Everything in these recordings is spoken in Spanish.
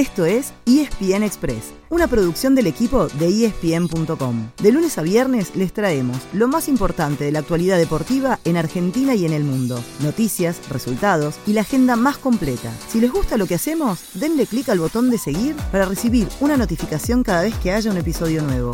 Esto es ESPN Express, una producción del equipo de ESPN.com. De lunes a viernes les traemos lo más importante de la actualidad deportiva en Argentina y en el mundo. Noticias, resultados y la agenda más completa. Si les gusta lo que hacemos, denle clic al botón de seguir para recibir una notificación cada vez que haya un episodio nuevo.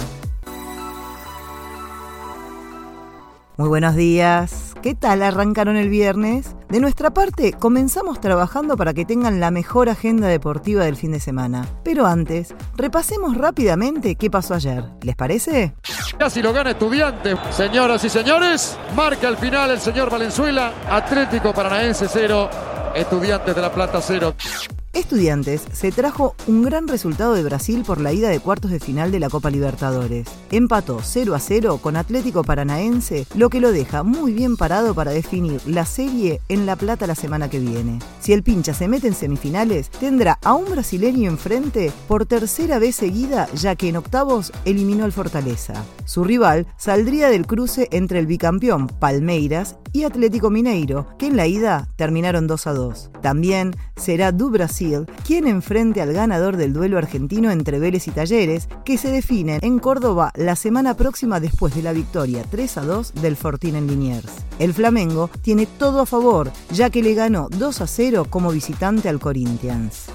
Muy buenos días. ¿Qué tal arrancaron el viernes? De nuestra parte, comenzamos trabajando para que tengan la mejor agenda deportiva del fin de semana. Pero antes, repasemos rápidamente qué pasó ayer. ¿Les parece? Casi lo gana estudiante. Señoras y señores, marca al final el señor Valenzuela. Atlético Paranaense 0, Estudiantes de la Plata 0. Estudiantes se trajo un gran resultado de Brasil por la ida de cuartos de final de la Copa Libertadores. Empató 0 a 0 con Atlético Paranaense, lo que lo deja muy bien parado para definir la serie en La Plata la semana que viene. Si el pincha se mete en semifinales, tendrá a un brasileño enfrente por tercera vez seguida, ya que en octavos eliminó al Fortaleza. Su rival saldría del cruce entre el bicampeón Palmeiras y Atlético Mineiro, que en la ida terminaron 2 a 2. También será Du Brasil quien enfrente al ganador del duelo argentino entre Vélez y Talleres, que se define en Córdoba la semana próxima después de la victoria 3 a 2 del Fortín en Liniers. El Flamengo tiene todo a favor, ya que le ganó 2 a 0 como visitante al Corinthians.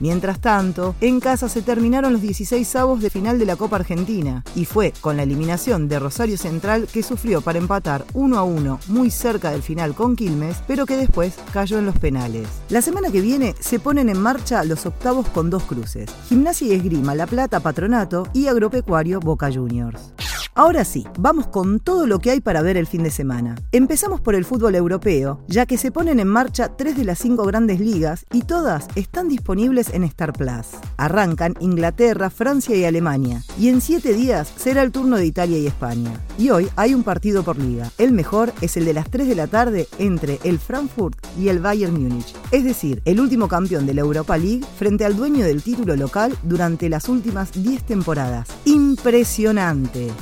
Mientras tanto, en casa se terminaron los 16 avos de final de la Copa Argentina y fue con la eliminación de Rosario Central que sufrió para empatar 1 a 1 muy cerca del final con Quilmes, pero que después cayó en los penales. La semana que viene se ponen en marcha los octavos con dos cruces: Gimnasia y Esgrima La Plata Patronato y Agropecuario Boca Juniors. Ahora sí, vamos con todo lo que hay para ver el fin de semana. Empezamos por el fútbol europeo, ya que se ponen en marcha tres de las cinco grandes ligas y todas están disponibles en Star Plus. Arrancan Inglaterra, Francia y Alemania, y en siete días será el turno de Italia y España. Y hoy hay un partido por liga. El mejor es el de las 3 de la tarde entre el Frankfurt y el Bayern Múnich, es decir, el último campeón de la Europa League frente al dueño del título local durante las últimas 10 temporadas. Impresionante.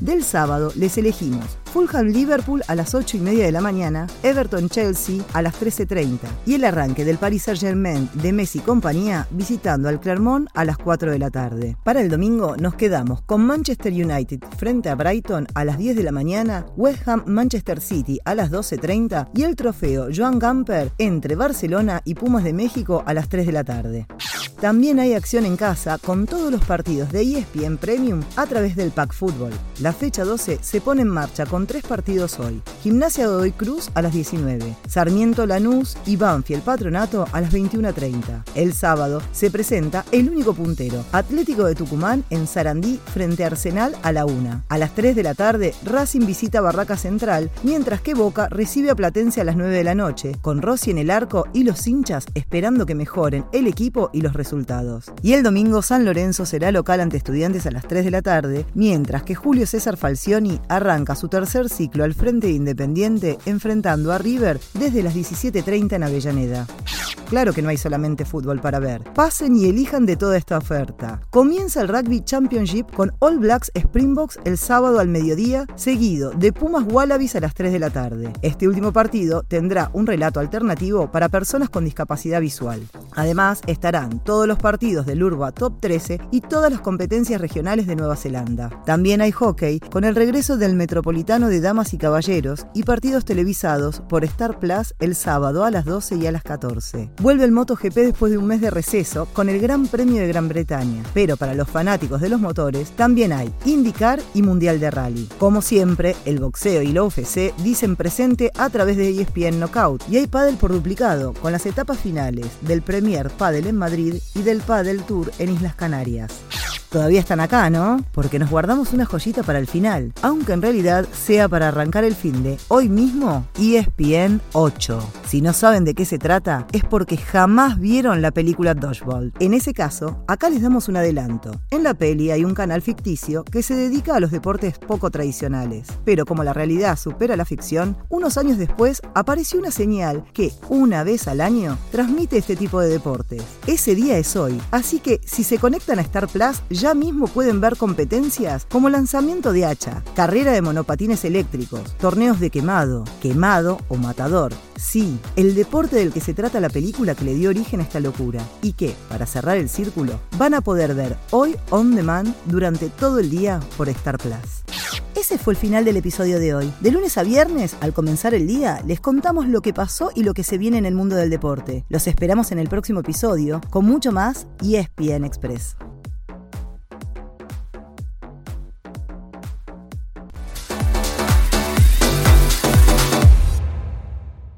Del sábado les elegimos Fulham Liverpool a las 8 y media de la mañana, Everton Chelsea a las 13.30 y el arranque del Paris Saint Germain de Messi y compañía visitando al Clermont a las 4 de la tarde. Para el domingo nos quedamos con Manchester United frente a Brighton a las 10 de la mañana, West Ham Manchester City a las 12.30 y el trofeo Joan Gamper entre Barcelona y Pumas de México a las 3 de la tarde. También hay acción en casa con todos los partidos de ESPN Premium a través del Pack Fútbol. La fecha 12 se pone en marcha con tres partidos hoy. Gimnasia Godoy Cruz a las 19, Sarmiento Lanús y Banfield Patronato a las 21.30. El sábado se presenta el único puntero, Atlético de Tucumán en Sarandí frente a Arsenal a la 1. A las 3 de la tarde, Racing visita Barraca Central, mientras que Boca recibe a Platense a las 9 de la noche, con Rossi en el arco y los hinchas esperando que mejoren el equipo y los resultados. Y el domingo San Lorenzo será local ante estudiantes a las 3 de la tarde, mientras que Julio César Falcioni arranca su tercer ciclo al frente Independiente enfrentando a River desde las 17.30 en Avellaneda. Claro que no hay solamente fútbol para ver. Pasen y elijan de toda esta oferta. Comienza el Rugby Championship con All Blacks Springboks el sábado al mediodía, seguido de Pumas Wallabies a las 3 de la tarde. Este último partido tendrá un relato alternativo para personas con discapacidad visual. Además, estarán todos los partidos del Urba Top 13 y todas las competencias regionales de Nueva Zelanda. También hay hockey con el regreso del Metropolitano de Damas y Caballeros y partidos televisados por Star Plus el sábado a las 12 y a las 14. Vuelve el MotoGP después de un mes de receso con el Gran Premio de Gran Bretaña. Pero para los fanáticos de los motores también hay IndyCar y Mundial de Rally. Como siempre, el boxeo y la UFC dicen presente a través de ESPN Knockout y hay pádel por duplicado con las etapas finales del Premier Padel en Madrid y del Padel Tour en Islas Canarias. Todavía están acá, ¿no? Porque nos guardamos una joyita para el final, aunque en realidad sea para arrancar el fin de hoy mismo ESPN 8. Si no saben de qué se trata, es porque jamás vieron la película Dodgeball. En ese caso, acá les damos un adelanto. En la peli hay un canal ficticio que se dedica a los deportes poco tradicionales. Pero como la realidad supera la ficción, unos años después apareció una señal que, una vez al año, transmite este tipo de deportes. Ese día es hoy, así que si se conectan a Star Plus, ya mismo pueden ver competencias como lanzamiento de hacha, carrera de monopatines eléctricos, torneos de quemado, quemado o matador. Sí, el deporte del que se trata la película que le dio origen a esta locura y que, para cerrar el círculo, van a poder ver hoy on demand durante todo el día por Star Plus. Ese fue el final del episodio de hoy. De lunes a viernes, al comenzar el día, les contamos lo que pasó y lo que se viene en el mundo del deporte. Los esperamos en el próximo episodio con mucho más y ESPN Express.